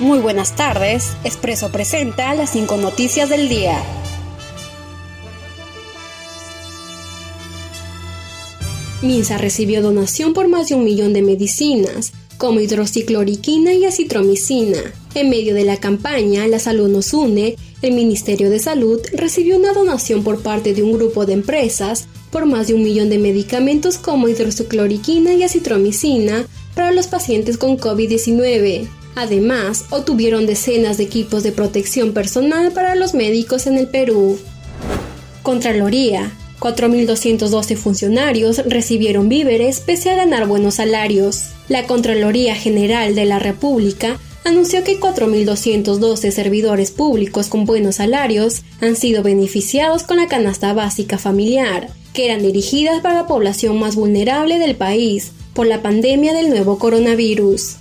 Muy buenas tardes. Expreso presenta las cinco noticias del día. Minsa recibió donación por más de un millón de medicinas, como hidroxicloroquina y acitromicina. En medio de la campaña La Salud nos une, el Ministerio de Salud recibió una donación por parte de un grupo de empresas por más de un millón de medicamentos como hidroxicloroquina y acitromicina para los pacientes con COVID-19. Además, obtuvieron decenas de equipos de protección personal para los médicos en el Perú. Contraloría. 4.212 funcionarios recibieron víveres pese a ganar buenos salarios. La Contraloría General de la República anunció que 4.212 servidores públicos con buenos salarios han sido beneficiados con la canasta básica familiar, que eran dirigidas para la población más vulnerable del país por la pandemia del nuevo coronavirus.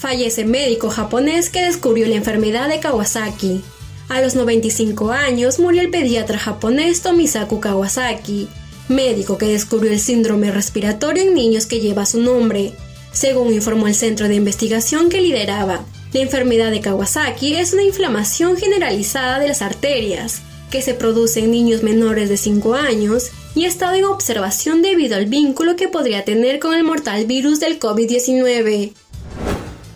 Fallece médico japonés que descubrió la enfermedad de Kawasaki. A los 95 años murió el pediatra japonés Tomisaku Kawasaki, médico que descubrió el síndrome respiratorio en niños que lleva su nombre, según informó el centro de investigación que lideraba. La enfermedad de Kawasaki es una inflamación generalizada de las arterias, que se produce en niños menores de 5 años y ha estado en observación debido al vínculo que podría tener con el mortal virus del COVID-19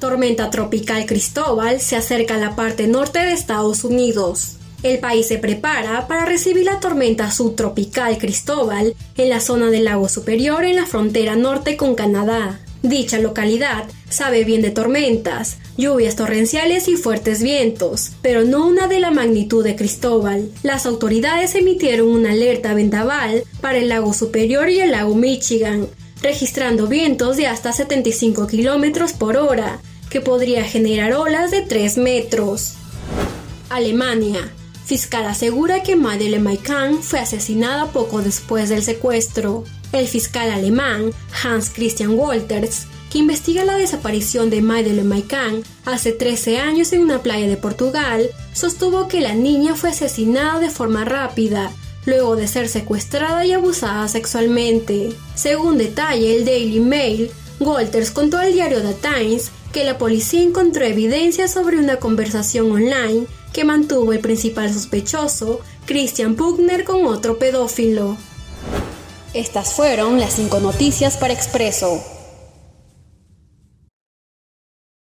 tormenta tropical Cristóbal se acerca a la parte norte de Estados Unidos. El país se prepara para recibir la tormenta subtropical Cristóbal en la zona del lago superior en la frontera norte con Canadá. Dicha localidad sabe bien de tormentas, lluvias torrenciales y fuertes vientos, pero no una de la magnitud de Cristóbal. Las autoridades emitieron una alerta vendaval para el lago superior y el lago Michigan, registrando vientos de hasta 75 km por hora, que podría generar olas de 3 metros. Alemania. Fiscal asegura que Madeleine Maikan fue asesinada poco después del secuestro. El fiscal alemán Hans Christian Wolters, que investiga la desaparición de Madeleine Maikan hace 13 años en una playa de Portugal, sostuvo que la niña fue asesinada de forma rápida, luego de ser secuestrada y abusada sexualmente. Según detalle el Daily Mail, Wolters contó al diario The Times que la policía encontró evidencia sobre una conversación online que mantuvo el principal sospechoso, Christian Pugner, con otro pedófilo. Estas fueron las cinco noticias para Expreso.